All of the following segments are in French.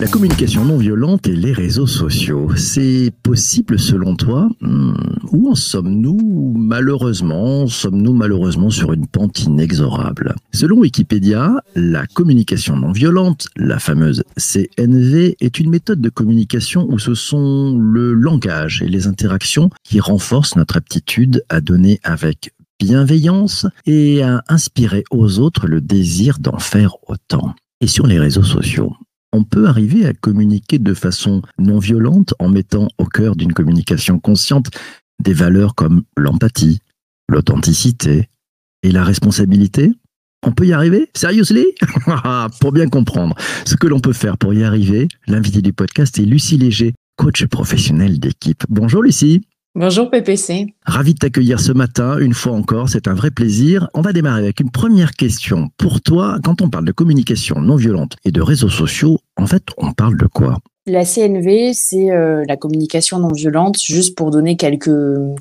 La communication non violente et les réseaux sociaux, c'est possible selon toi? Hmm, Où en sommes-nous Malheureusement, sommes-nous malheureusement sur une pente inexorable? Selon Wikipédia, la communication non violente, la fameuse CNV, est une méthode de communication où ce sont le langage et les interactions qui renforcent notre aptitude à donner avec bienveillance et à inspirer aux autres le désir d'en faire autant. Et sur les réseaux sociaux, on peut arriver à communiquer de façon non violente en mettant au cœur d'une communication consciente des valeurs comme l'empathie, l'authenticité et la responsabilité. On peut y arriver? Seriously? Pour bien comprendre. Ce que l'on peut faire pour y arriver, l'invité du podcast est Lucie Léger, coach professionnel d'équipe. Bonjour Lucie Bonjour PPC. Ravi de t'accueillir ce matin, une fois encore, c'est un vrai plaisir. On va démarrer avec une première question. Pour toi, quand on parle de communication non violente et de réseaux sociaux, en fait, on parle de quoi? La CNV, c'est euh, la communication non violente, juste pour donner quelques,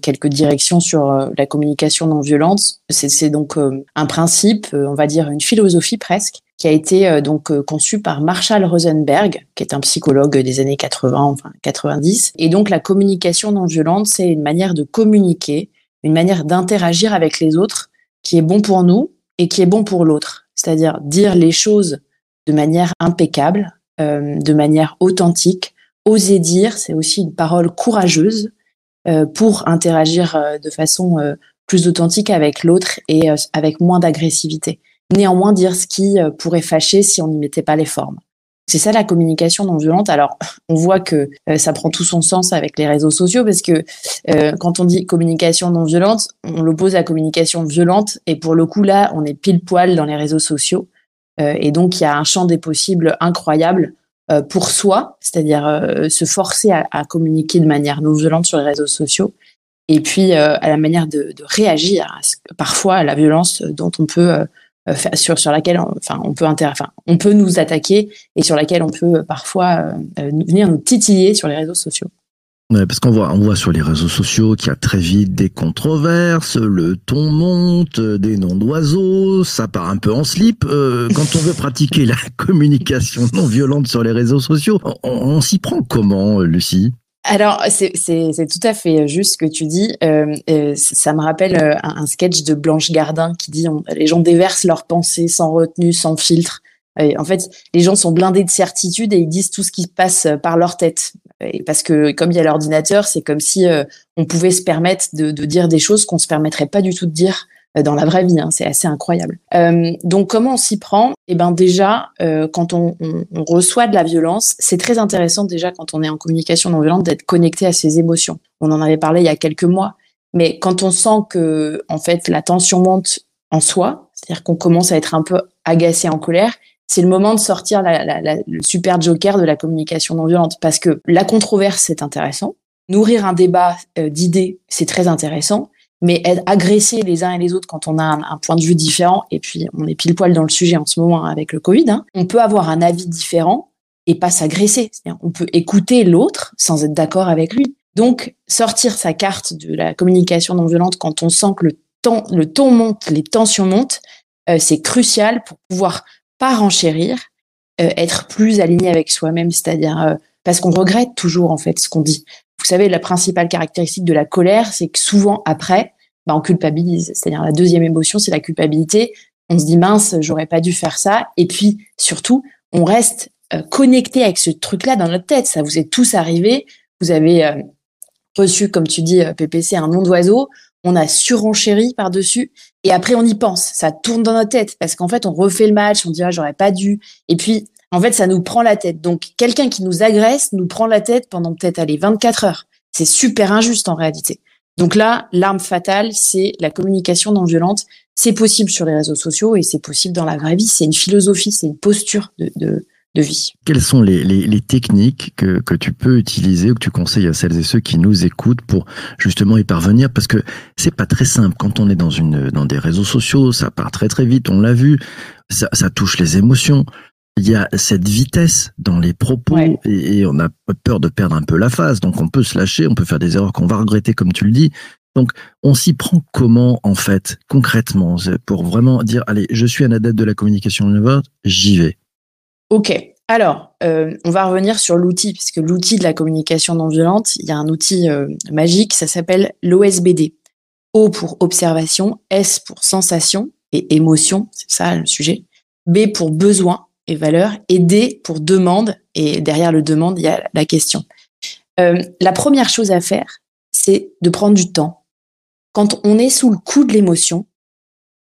quelques directions sur euh, la communication non violente. C'est donc euh, un principe, euh, on va dire une philosophie presque, qui a été euh, donc euh, conçue par Marshall Rosenberg, qui est un psychologue des années 80, enfin 90. Et donc la communication non violente, c'est une manière de communiquer, une manière d'interagir avec les autres qui est bon pour nous et qui est bon pour l'autre. C'est-à-dire dire les choses de manière impeccable, euh, de manière authentique. Oser dire, c'est aussi une parole courageuse euh, pour interagir euh, de façon plus authentique avec l'autre et avec moins d'agressivité. Néanmoins, dire ce qui euh, pourrait fâcher si on n'y mettait pas les formes. C'est ça la communication non violente. Alors, on voit que euh, ça prend tout son sens avec les réseaux sociaux parce que euh, quand on dit communication non violente, on l'oppose à communication violente et pour le coup là, on est pile poil dans les réseaux sociaux et donc il y a un champ des possibles incroyable pour soi, c'est-à-dire se forcer à, communiquer de manière non violente sur les réseaux sociaux et puis à la manière de, réagir parfois à la violence dont on peut sur sur laquelle enfin on peut inter enfin on peut nous attaquer et sur laquelle on peut euh, parfois euh, euh, venir nous titiller sur les réseaux sociaux. Ouais, parce qu'on voit, on voit sur les réseaux sociaux qu'il y a très vite des controverses, le ton monte, euh, des noms d'oiseaux, ça part un peu en slip. Euh, quand on veut pratiquer la communication non violente sur les réseaux sociaux, on, on s'y prend comment, euh, Lucie? Alors, c'est tout à fait juste ce que tu dis. Euh, euh, ça me rappelle euh, un, sketch de Blanche Gardin qui dit les gens déversent leurs pensées sans retenue, sans filtre. En fait, les gens sont blindés de certitude et ils disent tout ce qui passe par leur tête. Parce que comme il y a l'ordinateur, c'est comme si euh, on pouvait se permettre de, de dire des choses qu'on se permettrait pas du tout de dire dans la vraie vie. hein. C'est assez incroyable. Euh, donc comment on s'y prend? Eh ben déjà, euh, quand on, on- on reçoit de la violence, c'est très intéressant déjà quand on est en communication non violente d'être connecté à ses émotions. On en avait parlé il y a quelques mois, mais quand on sent que en fait la tension monte en soi, c'est-à-dire qu'on commence à être un peu agacé, en colère, c'est le moment de sortir la- la- la- le super joker de la communication non violente parce que la controverse c'est intéressant, nourrir un débat euh, d'idées c'est très intéressant, mais être les uns et les autres quand on a un, point de vue différent, et puis on est pile poil dans le sujet en ce moment hein, avec le Covid, hein, on peut avoir un avis différent et pas s'agresser. On peut écouter l'autre sans être d'accord avec lui. Donc, sortir sa carte de la communication non violente quand on sent que le ton monte, les tensions montent, euh, c'est crucial pour pouvoir pas renchérir, euh, être plus aligné avec soi-même, c'est-à-dire euh, parce qu'on regrette toujours en fait ce qu'on dit. Vous savez, la principale caractéristique de la colère, c'est que souvent après, bah, on culpabilise. C'est-à-dire la deuxième émotion, c'est la culpabilité. On se dit mince, j'aurais pas dû faire ça. Et puis surtout, on reste euh, connecté avec ce truc-là dans notre tête. Ça vous est tous arrivé. Vous avez euh, reçu, comme tu dis, euh, PPC, un nom d'oiseau. On a surenchéri par-dessus. Et après, on y pense. Ça tourne dans notre tête. Parce qu'en fait, on refait le match. On dit, ah, j'aurais pas dû. Et puis, en fait, ça nous prend la tête. Donc, quelqu'un qui nous agresse nous prend la tête pendant peut-être, allez, 24 heures. C'est super injuste en réalité. Donc là, l'arme fatale, c'est la communication non violente. C'est possible sur les réseaux sociaux et c'est possible dans la vraie vie. C'est une philosophie, c'est une posture de, de, de vie. Quelles sont les, les, les techniques que, que tu peux utiliser ou que tu conseilles à celles et ceux qui nous écoutent pour justement y parvenir? Parce que c'est pas très simple. Quand on est dans, une, dans des réseaux sociaux, ça part très très vite, on l'a vu, ça, ça touche les émotions. Il y a cette vitesse dans les propos Ouais. et, et on a peur de perdre un peu la face. Donc on peut se lâcher, on peut faire des erreurs qu'on va regretter, comme tu le dis. Donc, on s'y prend comment, en fait, concrètement, pour vraiment dire, allez, je suis un adepte de la communication non violente, j'y vais. Ok. Alors, euh, on va revenir sur l'outil, puisque l'outil de la communication non violente, il y a un outil euh, magique, ça s'appelle l'OSBD. O pour observation, S pour sensation et émotion, c'est ça le sujet. B pour besoin et valeur, et pour demande, et derrière le demande, il y a la question. Euh, la première chose à faire, c'est de prendre du temps. Quand on est sous le coup de l'émotion,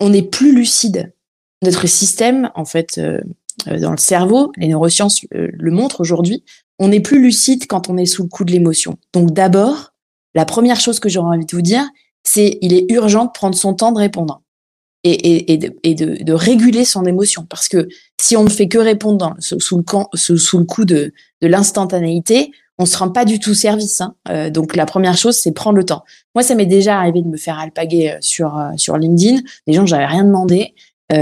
on est plus lucide. Notre système, en fait, euh, euh, dans le cerveau, les neurosciences le montrent aujourd'hui, on est plus lucide quand on est sous le coup de l'émotion. Donc d'abord, la première chose que j'aurais envie de vous dire, c'est il est urgent de prendre son temps de répondre et, de, réguler son émotion. Parce que si on ne fait que répondre sous, le coup de, l'instantanéité, on se rend pas du tout service. Hein. Euh, donc la première chose, c'est prendre le temps. Moi, ça m'est déjà arrivé de me faire alpaguer euh, sur euh, sur LinkedIn. Des gens, j'avais rien demandé.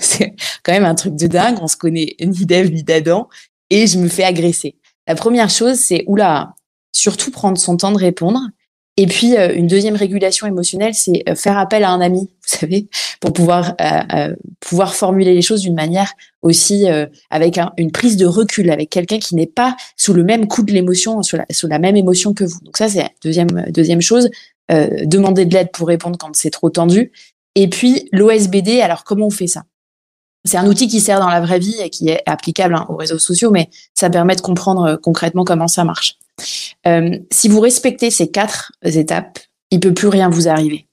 c'est quand même un truc de dingue. On se connaît ni d'Ève ni d'Adam, et je me fais agresser. La première chose, c'est oula, surtout prendre son temps de répondre. Et puis, euh, une deuxième régulation émotionnelle, c'est euh, faire appel à un ami, vous savez, pour pouvoir euh, pouvoir formuler les choses d'une manière aussi avec une prise de recul, avec quelqu'un qui n'est pas sous le même coup de l'émotion, sous la, sous la même émotion que vous. Donc ça, c'est deuxième deuxième chose. demander de l'aide pour répondre quand c'est trop tendu. Et puis l'OSBD. Alors comment on fait ça? C'est un outil qui sert dans la vraie vie et qui est applicable hein, aux réseaux sociaux, mais ça permet de comprendre concrètement comment ça marche. Euh, si vous respectez ces quatre étapes, il peut plus rien vous arriver.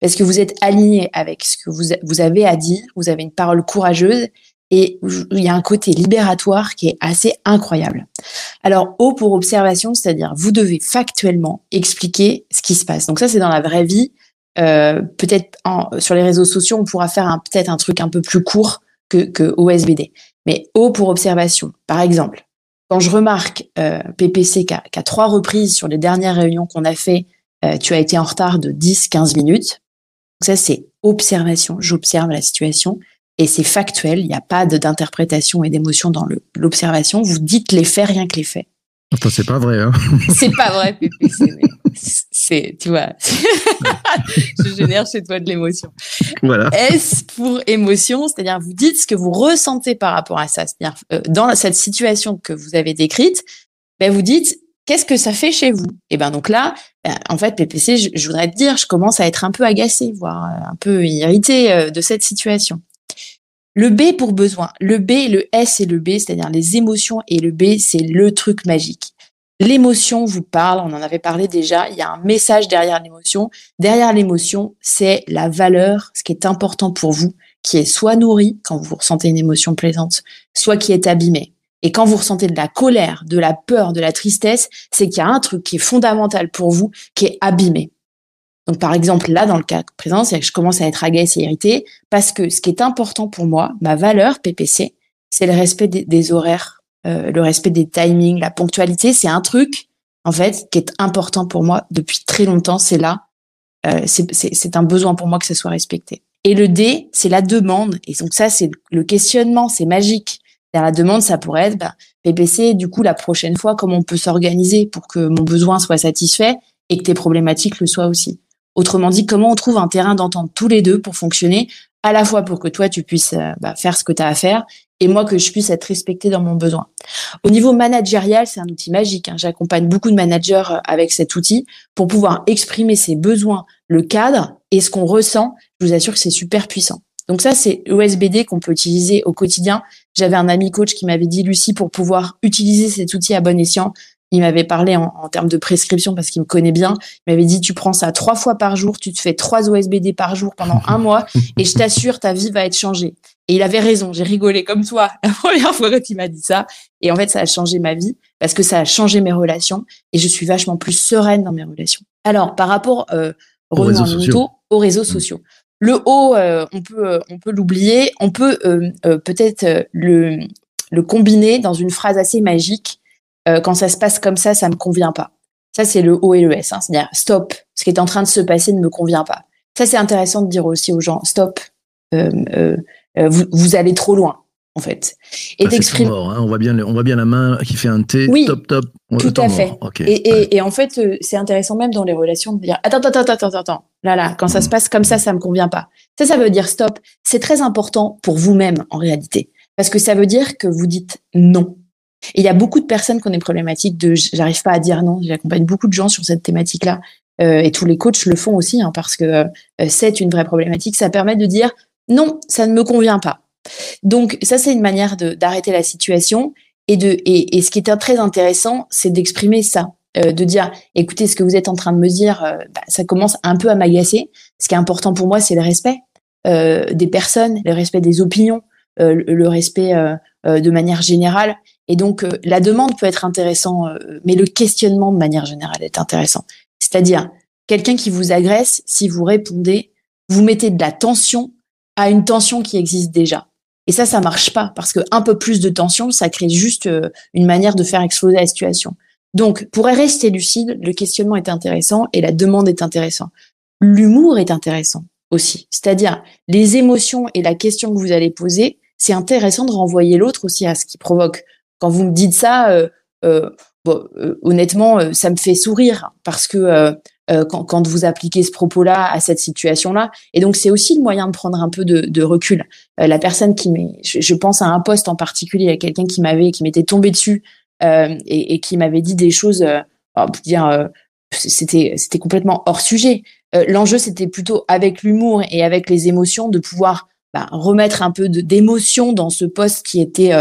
Parce que vous êtes aligné avec ce que vous, vous avez à dire, vous avez une parole courageuse et il y a un côté libératoire qui est assez incroyable. Alors, O pour observation, c'est-à-dire vous devez factuellement expliquer ce qui se passe. Donc ça, c'est dans la vraie vie. Euh, peut-être sur les réseaux sociaux, on pourra faire peut-être un truc un peu plus court que, que OSBD. Mais O pour observation, par exemple, quand je remarque euh, PPC qu'à trois reprises sur les dernières réunions qu'on a fait, euh, tu as été en retard de 10-15 minutes. Donc ça, c'est observation. J'observe la situation et c'est factuel. Il n'y a pas d'interprétation et d'émotion dans l'observation. Vous dites les faits, rien que les faits. Enfin, c'est pas vrai. Hein c'est pas vrai, PPC. c'est, tu vois, je génère chez toi de l'émotion. Voilà. S pour émotion, c'est-à-dire vous dites ce que vous ressentez par rapport à ça. C'est-à-dire euh, dans cette situation que vous avez décrite, ben vous dites qu'est-ce que ça fait chez vous? Et ben donc là, ben, en fait, PPC, je, voudrais te dire, je commence à être un peu agacée, voire euh, un peu irritée euh, de cette situation. Le B pour besoin. Le B, le S et le B, c'est-à-dire les émotions et le B, c'est le truc magique. L'émotion vous parle, on en avait parlé déjà, il y a un message derrière l'émotion. Derrière l'émotion, c'est la valeur, ce qui est important pour vous, qui est soit nourri quand vous ressentez une émotion plaisante, soit qui est abîmé. Et quand vous ressentez de la colère, de la peur, de la tristesse, c'est qu'il y a un truc qui est fondamental pour vous, qui est abîmé. Donc, par exemple, là, dans le cas présent, c'est que je commence à être agacée et irritée parce que ce qui est important pour moi, ma valeur PPC, c'est le respect des horaires euh, le respect des timings, la ponctualité, c'est un truc en fait qui est important pour moi depuis très longtemps. C'est là, euh, c'est un besoin pour moi que ça soit respecté. Et le D, c'est la demande. Et donc ça, c'est le questionnement, c'est magique. la demande, ça pourrait être bah, PPC. Du coup, la prochaine fois, comment on peut s'organiser pour que mon besoin soit satisfait et que tes problématiques le soient aussi. Autrement dit, comment on trouve un terrain d'entente tous les deux pour fonctionner, à la fois pour que toi tu puisses euh, bah, faire ce que tu as à faire et moi que je puisse être respectée dans mon besoin. Au niveau managérial, c'est un outil magique. Hein. J'accompagne beaucoup de managers euh, avec cet outil pour pouvoir exprimer ses besoins, le cadre et ce qu'on ressent. Je vous assure que c'est super puissant. Donc ça, c'est OSBD qu'on peut utiliser au quotidien. J'avais un ami coach qui m'avait dit, Lucie, pour pouvoir utiliser cet outil à bon escient, il m'avait parlé en, termes de prescription parce qu'il me connaît bien. Il m'avait dit tu prends ça trois fois par jour, tu te fais trois OSBD par jour pendant un mois et je t'assure ta vie va être changée. Et il avait raison. J'ai rigolé comme toi la première fois que tu m'as dit ça. Et en fait, ça a changé ma vie parce que ça a changé mes relations et je suis vachement plus sereine dans mes relations. Alors par rapport euh, aux, réseaux sociaux. aux réseaux sociaux. Le haut, euh, on peut euh, on peut l'oublier. On peut euh, peut-être le le combiner dans une phrase assez magique euh, quand ça se passe comme ça, ça me convient pas. Ça, c'est le O et le S. Hein, C'est-à-dire, stop, ce qui est en train de se passer ne me convient pas. Ça, c'est intéressant de dire aussi aux gens, stop, euh, euh, vous, vous, allez trop loin. en fait. Et ah, d'exprimer. Hein. on voit bien, on voit bien la main qui fait un T. Oui, top, top. Tout à fait. Et, en fait, c'est intéressant même dans les relations de dire attends, attends, attends, attends, attends. Là, là, quand ça se mm. passe comme ça, ça me convient pas. Ça, ça veut dire stop. C'est très important pour vous-même en réalité, parce que ça veut dire que vous dites non. Il y a beaucoup de personnes qui ont des problématiques de j'arrive pas à dire non. J'accompagne beaucoup de gens sur cette thématique-là. Euh, et tous les coachs le font aussi, hein, parce que euh, c'est une vraie problématique. Ça permet de dire non, ça ne me convient pas. Donc ça, c'est une manière d'arrêter la situation. Et, ce qui est très intéressant, c'est d'exprimer ça, euh, de dire, écoutez, ce que vous êtes en train de me dire, bah, ça commence un peu à m'agacer. Ce qui est important pour moi, c'est le respect des personnes, le respect des opinions, le, respect de manière générale. Et donc, la demande peut être intéressant, mais le questionnement de manière générale est intéressant. C'est-à-dire, quelqu'un qui vous agresse, si vous répondez, vous mettez de la tension à une tension qui existe déjà. Et ça, ça marche pas parce que un peu plus de tension, ça crée juste euh, une manière de faire exploser la situation. Donc, pour rester lucide, le questionnement est intéressant et la demande est intéressant. L'humour est intéressant aussi. C'est-à-dire, les émotions et la question que vous allez poser, c'est intéressant de renvoyer l'autre aussi à ce qui provoque. Quand vous me dites ça, euh, euh, bon, euh, honnêtement, ça me fait sourire parce que quand, quand, vous appliquez ce propos-là à cette situation-là. Et donc, c'est aussi le moyen de prendre un peu de, de recul. Euh, la personne qui m'est, je, je, pense à un poste en particulier, à quelqu'un qui m'avait, qui m'était tombé dessus euh, et, et, qui m'avait dit des choses, euh, dire, c'était, c'était complètement hors sujet. L'enjeu, c'était plutôt avec l'humour et avec les émotions de pouvoir bah, remettre un peu d'émotion dans ce poste qui était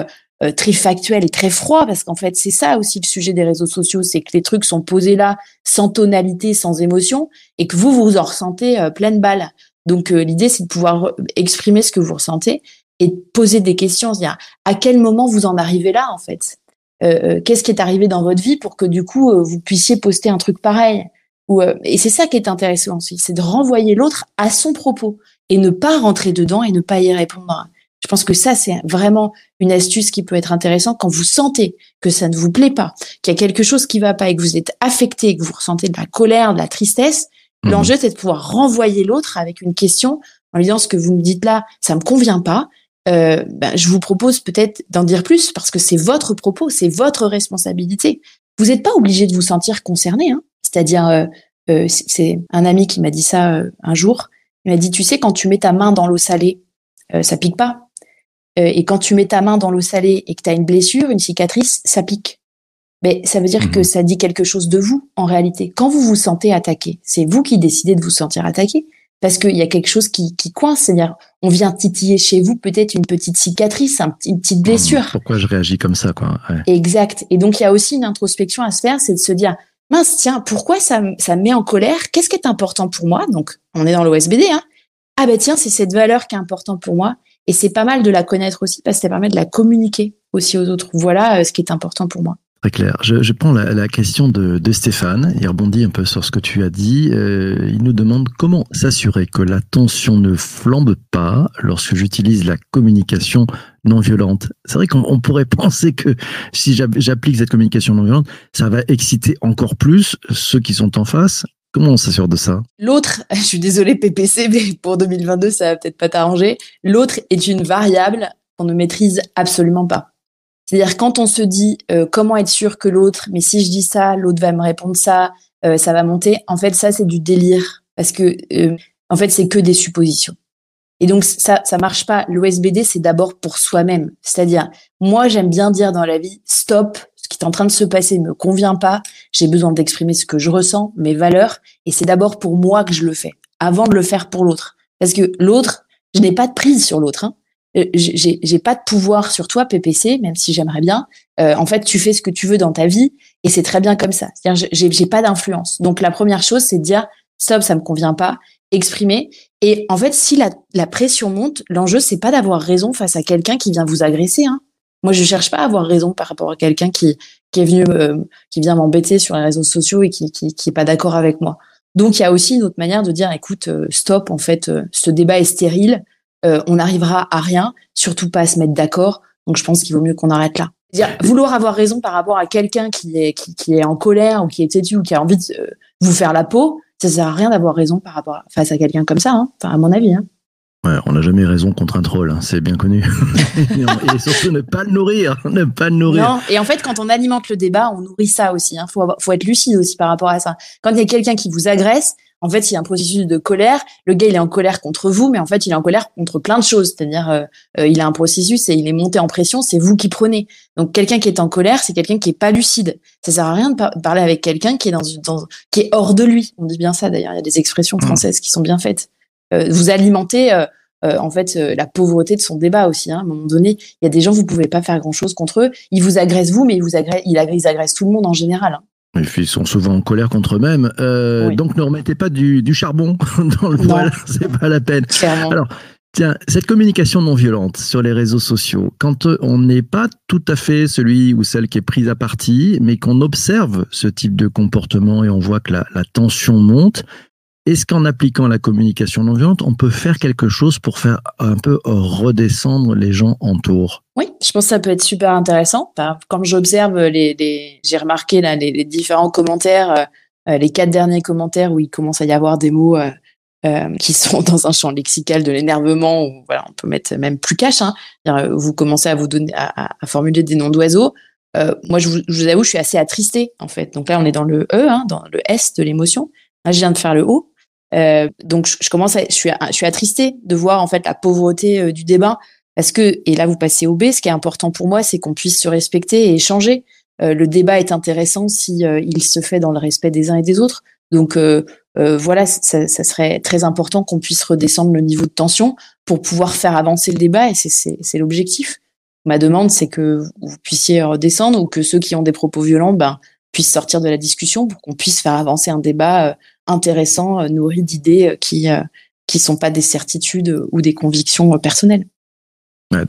euh, très factuel et très froid, parce qu'en fait, c'est ça aussi le sujet des réseaux sociaux, c'est que les trucs sont posés là sans tonalité, sans émotion, et que vous, vous en ressentez euh, pleine balle. Donc euh, l'idée, c'est de pouvoir exprimer ce que vous ressentez et poser des questions, c'est-à-dire à quel moment vous en arrivez là, en fait? Qu'est-ce qui est arrivé dans votre vie pour que du coup, vous puissiez poster un truc pareil? Ou, Et c'est ça qui est intéressant aussi, c'est de renvoyer l'autre à son propos et ne pas rentrer dedans et ne pas y répondre. Je pense que ça, c'est vraiment une astuce qui peut être intéressante quand vous sentez que ça ne vous plaît pas, qu'il y a quelque chose qui va pas et que vous êtes affecté, que vous ressentez de la colère, de la tristesse. Mhm. L'enjeu, c'est de pouvoir renvoyer l'autre avec une question en lui disant ce que vous me dites là, ça me convient pas. Euh, ben, je vous propose peut-être d'en dire plus parce que c'est votre propos, c'est votre responsabilité. Vous n'êtes pas obligé de vous sentir concerné. Hein. C'est-à-dire, euh, euh, c'est un ami qui m'a dit ça euh, un jour. Il m'a dit, tu sais, quand tu mets ta main dans l'eau salée, euh, ça pique pas. Euh, et quand tu mets ta main dans l'eau salée et que tu as une blessure, une cicatrice, ça pique. Mais ça veut dire que mhm. ça dit quelque chose de vous en réalité. Quand vous vous sentez attaqué, c'est vous qui décidez de vous sentir attaqué parce qu'il y a quelque chose qui, qui coince. C'est-à-dire, on vient titiller chez vous peut-être une petite cicatrice, une petite mhm. blessure. Pourquoi je réagis comme ça, quoi Exact. Et donc il y a aussi une introspection à se faire, c'est de se dire mince, tiens, pourquoi ça, ça me met en colère? Qu'est-ce qui est important pour moi? Donc, on est dans l'OSBD. Hein ah ben tiens, c'est cette valeur qui est importante pour moi. Et c'est pas mal de la connaître aussi parce que ça permet de la communiquer aussi aux autres. Voilà euh, ce qui est important pour moi. Très clair. Je, je prends la, la question de, de, Stéphane. Il rebondit un peu sur ce que tu as dit. Euh, il nous demande comment s'assurer que la tension ne flambe pas lorsque j'utilise la communication non violente. C'est vrai qu'on pourrait penser que si j'applique cette communication non violente, ça va exciter encore plus ceux qui sont en face. Comment on s'assure de ça? L'autre, je suis désolée PPC, mais pour 2022, ça va peut-être pas t'arranger. L'autre est une variable qu'on ne maîtrise absolument pas. C'est-à-dire quand on se dit euh, comment être sûr que l'autre, mais si je dis ça, l'autre va me répondre ça, euh, ça va monter. En fait, ça c'est du délire parce que euh, en fait c'est que des suppositions. Et donc ça ça marche pas. L'OSBD c'est d'abord pour soi-même. C'est-à-dire moi j'aime bien dire dans la vie stop, qui est en train de se passer me convient pas, j'ai besoin d'exprimer ce que je ressens, mes valeurs, et c'est d'abord pour moi que je le fais, avant de le faire pour l'autre. Parce que l'autre, je n'ai pas de prise sur l'autre. Hein. Euh, j'ai pas de pouvoir sur toi, PPC, même si j'aimerais bien. Euh, en fait, tu fais ce que tu veux dans ta vie, et c'est très bien comme ça. C'est-à-dire, j'ai pas d'influence. Donc la première chose, c'est de dire stop, ça me convient pas, exprimer. Et en fait, si la, la pression monte, l'enjeu c'est pas d'avoir raison face à quelqu'un qui vient vous agresser. Hein. Moi, je cherche pas à avoir raison par rapport à quelqu'un qui qui est venu qui vient m'embêter sur les réseaux sociaux et qui qui, qui est pas d'accord avec moi. Donc, il y a aussi une autre manière de dire, écoute, euh, stop, en fait, euh, ce débat est stérile, euh, on n'arrivera à rien, surtout pas à se mettre d'accord. Donc, je pense qu'il vaut mieux qu'on arrête là. Dire, vouloir avoir raison par rapport à quelqu'un qui est qui, qui, est en colère ou qui est têtu ou qui a envie de vous faire la peau, ça sert à rien d'avoir raison par rapport à, face à quelqu'un comme ça, hein, enfin, à mon avis. Hein. Ouais, on n'a jamais raison contre un troll, hein, c'est bien connu. et surtout ne pas le nourrir, ne pas le nourrir. Non, et en fait, quand on alimente le débat, on nourrit ça aussi. Il faut, faut être lucide aussi par rapport à ça. Quand il y a quelqu'un qui vous agresse, en fait, il y a un processus de colère. Le gars, il est en colère contre vous, mais en fait, il est en colère contre plein de choses. C'est-à-dire, euh, euh, il a un processus et il est monté en pression. C'est vous qui prenez. Donc, quelqu'un qui est en colère, c'est quelqu'un qui est pas lucide. Ça sert à rien de parler avec quelqu'un qui est dans, dans, qui est hors de lui. On dit bien ça. D'ailleurs, il y a des expressions mmh. françaises qui sont bien faites. Euh, vous alimentez. Euh, en fait la pauvreté de son débat aussi. Hein. À un moment donné, il y a des gens vous pouvez pas faire grand chose contre eux. Ils vous agressent vous, mais ils vous agressent, ils agressent, tout le monde en général. Hein. Ils sont souvent en colère contre eux-mêmes. Euh, donc ne remettez pas du, charbon dans le poêle, c'est pas la peine. Alors, tiens, cette communication non violente sur les réseaux sociaux, quand euh, on n'est pas tout à fait celui ou celle qui est prise à partie, mais qu'on observe ce type de comportement et on voit que la tension monte, est-ce qu'en appliquant la communication non violente, on peut faire quelque chose pour faire un peu redescendre les gens en tour? Oui, je pense que ça peut être super intéressant. Quand j'observe j'ai remarqué les, différents commentaires, euh, les quatre derniers commentaires où il commence à y avoir des mots euh, euh, qui sont dans un champ lexical de l'énervement, ou voilà, on peut mettre même plus cash. Hein. Vous commencez à vous donner, à, formuler des noms d'oiseaux. moi, je vous, avoue, je suis assez attristée en fait. Donc là, on est dans le E, hein, dans le S de l'émotion. Là, je viens de faire le O. Euh, donc je, commence à, je suis, je suis attristée de voir en fait la pauvreté euh, du débat parce que et là vous passez au B. Ce qui est important pour moi, c'est qu'on puisse se respecter et échanger. Euh, le débat est intéressant si il se fait dans le respect des uns et des autres. Donc voilà, ça, ça, serait très important qu'on puisse redescendre le niveau de tension pour pouvoir faire avancer le débat et c'est l'objectif. Ma demande, c'est que vous puissiez redescendre ou que ceux qui ont des propos violents ben, puissent sortir de la discussion pour qu'on puisse faire avancer un débat intéressant, euh, nourri d'idées euh, qui euh, qui sont pas des certitudes ou des convictions personnelles.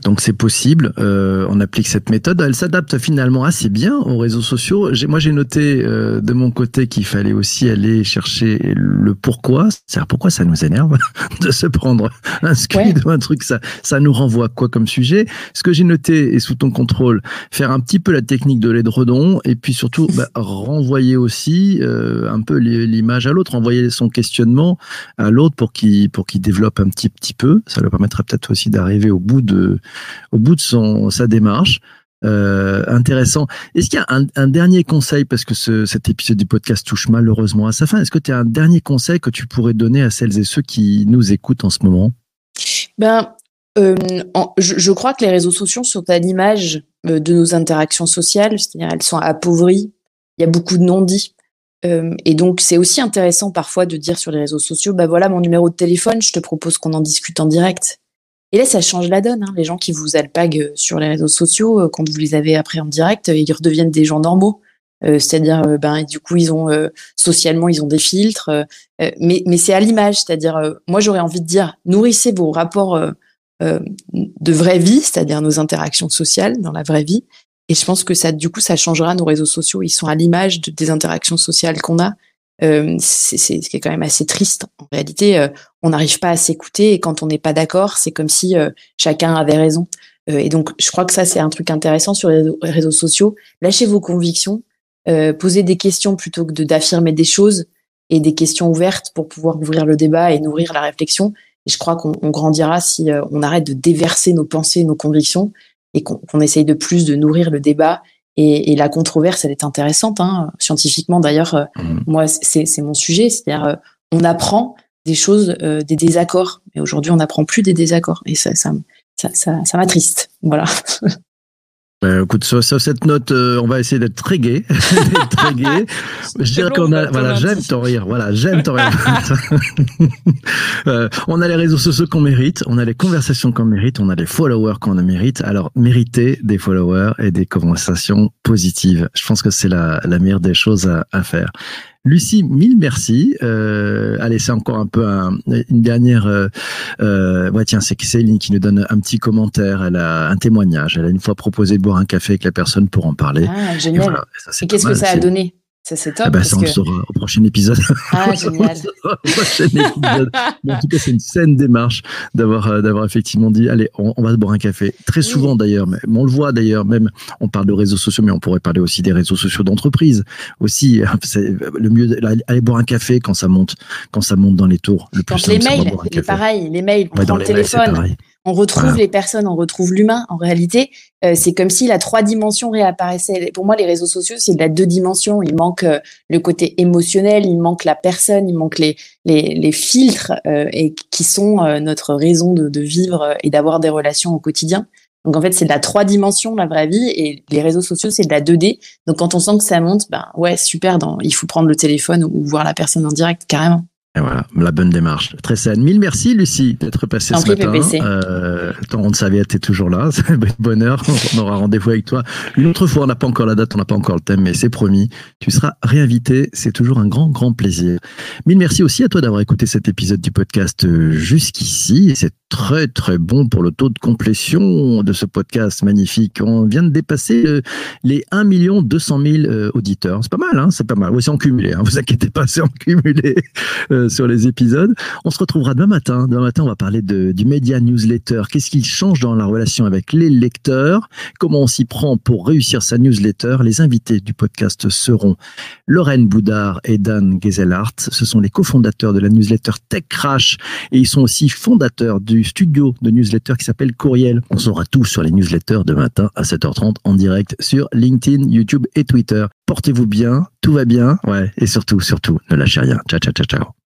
Donc c'est possible, euh, on applique cette méthode. Elle s'adapte finalement assez bien aux réseaux sociaux. Moi j'ai noté euh, de mon côté qu'il fallait aussi aller chercher le pourquoi. C'est-à-dire pourquoi ça nous énerve de se prendre un screen ou un truc. Ça, ça nous renvoie quoi comme sujet? Ce que j'ai noté et sous ton contrôle, faire un petit peu la technique de l'édredon et puis surtout bah, renvoyer aussi euh, un peu l'image à l'autre, renvoyer son questionnement à l'autre pour qu'il pour qu'il développe un petit petit peu. Ça lui permettra peut-être aussi d'arriver au bout de au bout de son, sa démarche. Euh, intéressant. Est-ce qu'il y a un, dernier conseil, parce que cet épisode du podcast touche malheureusement à sa fin, est-ce que tu as un dernier conseil que tu pourrais donner à celles et ceux qui nous écoutent en ce moment? Ben, euh, je, crois que les réseaux sociaux sont à l'image euh, de nos interactions sociales, c'est-à-dire elles sont appauvries, il y a beaucoup de non-dits. et donc c'est aussi intéressant parfois de dire sur les réseaux sociaux, ben voilà mon numéro de téléphone, je te propose qu'on en discute en direct. Et là, ça change la donne. Hein. Les gens qui vous alpaguent euh, sur les réseaux sociaux, euh, quand vous les avez après en direct, euh, ils redeviennent des gens normaux. c'est-à-dire, ben, du coup, ils ont socialement, ils ont des filtres. mais mais c'est à l'image. C'est-à-dire, moi, j'aurais envie de dire, nourrissez vos rapports de vraie vie, c'est-à-dire nos interactions sociales dans la vraie vie. Et je pense que ça, du coup, ça changera nos réseaux sociaux. Ils sont à l'image des interactions sociales qu'on a. Euh, c'est quand même assez triste. En réalité, euh, on n'arrive pas à s'écouter et quand on n'est pas d'accord, c'est comme si euh, chacun avait raison. Et donc, je crois que ça, c'est un truc intéressant sur les réseaux sociaux. Lâchez vos convictions, posez des questions plutôt que d'affirmer des choses et des questions ouvertes pour pouvoir ouvrir le débat et nourrir la réflexion. Et je crois qu'on grandira si on arrête de déverser nos pensées, nos convictions et qu'on essaye de plus de nourrir le débat et, et, la controverse, elle est intéressante, hein. scientifiquement d'ailleurs. Euh, mmh. Moi, c'est mon sujet, c'est-à-dire euh, on apprend des choses, euh, des désaccords. Mais aujourd'hui, on n'apprend plus des désaccords, et ça, ça, ça, ça, ça m'attriste. Voilà. Euh, écoute, sur, cette note, euh, on va essayer d'être très gai. très gai. Je dirais qu'on a, voilà, j'aime ton rire. Voilà, j'aime ton rire. euh, on a les réseaux sociaux qu'on mérite, on a les conversations qu'on mérite, on a les followers qu'on mérite. Alors, mériter des followers et des conversations positives. Je pense que c'est la, la meilleure des choses à, à faire. Lucie, mille merci. Euh, allez, c'est encore un peu une dernière. Euh, euh, ouais, tiens, c'est Céline qui nous donne un petit commentaire. Elle a un témoignage. Elle a une fois proposé de boire un café avec la personne pour en parler. Ah, génial. Et, qu'est-ce que ça a donné? Ça, c'est top. Ah bah, parce ça, on le saura au prochain épisode. Ah, génial. au prochain épisode. En tout cas, c'est une saine démarche d'avoir euh, d'avoir effectivement dit allez, on, on va se boire un café. Très Oui. souvent d'ailleurs, mais on le voit d'ailleurs, même on parle de réseaux sociaux, mais on pourrait parler aussi des réseaux sociaux d'entreprise. Aussi, c'est le mieux aller boire un café quand ça monte, quand ça monte dans les tours. Le plus Quand les simple, c'est mails, café. pareil, les mails, on Ouais, prend le mails, c'est téléphone. On retrouve Voilà. les personnes, on retrouve l'humain. En réalité, euh, c'est comme si la trois dimensions réapparaissait. Pour moi, les réseaux sociaux, c'est de la deux dimensions. Il manque euh, le côté émotionnel, il manque la personne, il manque les les, les filtres euh, et qui sont euh, notre raison de, de vivre euh, et d'avoir des relations au quotidien. Donc en fait, c'est de la trois dimensions la vraie vie et les réseaux sociaux, c'est de la 2D. Donc quand on sent que ça monte, ben ouais, super. Dans, il faut prendre le téléphone ou voir la personne en direct carrément. Et voilà, la bonne démarche. Très saine. Mille merci, Lucie, d'être passée En ce matin. Euh, on ne savait, tu toujours là. C'est bonheur. On aura rendez-vous avec toi une autre fois. On n'a pas encore la date, on n'a pas encore le thème, mais c'est promis. Tu seras réinvité. C'est toujours un grand, grand plaisir. Mille merci aussi à toi d'avoir écouté cet épisode du podcast euh, jusqu'ici. C'est très, très bon pour le taux de complétion de ce podcast magnifique. On vient de dépasser euh, les 1 200 000 euh, auditeurs. C'est pas mal, hein C'est pas mal. Oui, c'est en cumulé. Hein vous inquiétez pas, c'est en cumulé euh, sur les épisodes. On se retrouvera demain matin. Demain matin, on va parler de, du média newsletter. Qu'est-ce qu'il change dans la relation avec les lecteurs? Comment on s'y prend pour réussir sa newsletter? Les invités du podcast seront Lorraine Boudard et Dan Gezelhardt. Ce sont les cofondateurs de la newsletter Tech Crash et ils sont aussi fondateurs studio de newsletter qui s'appelle Courriel. On saura tout sur les newsletters de matin à 7h30 en direct sur LinkedIn, YouTube et Twitter. Portez-vous bien, tout va bien, ouais, et surtout, surtout, ne lâchez rien. Ciao, ciao, ciao, ciao.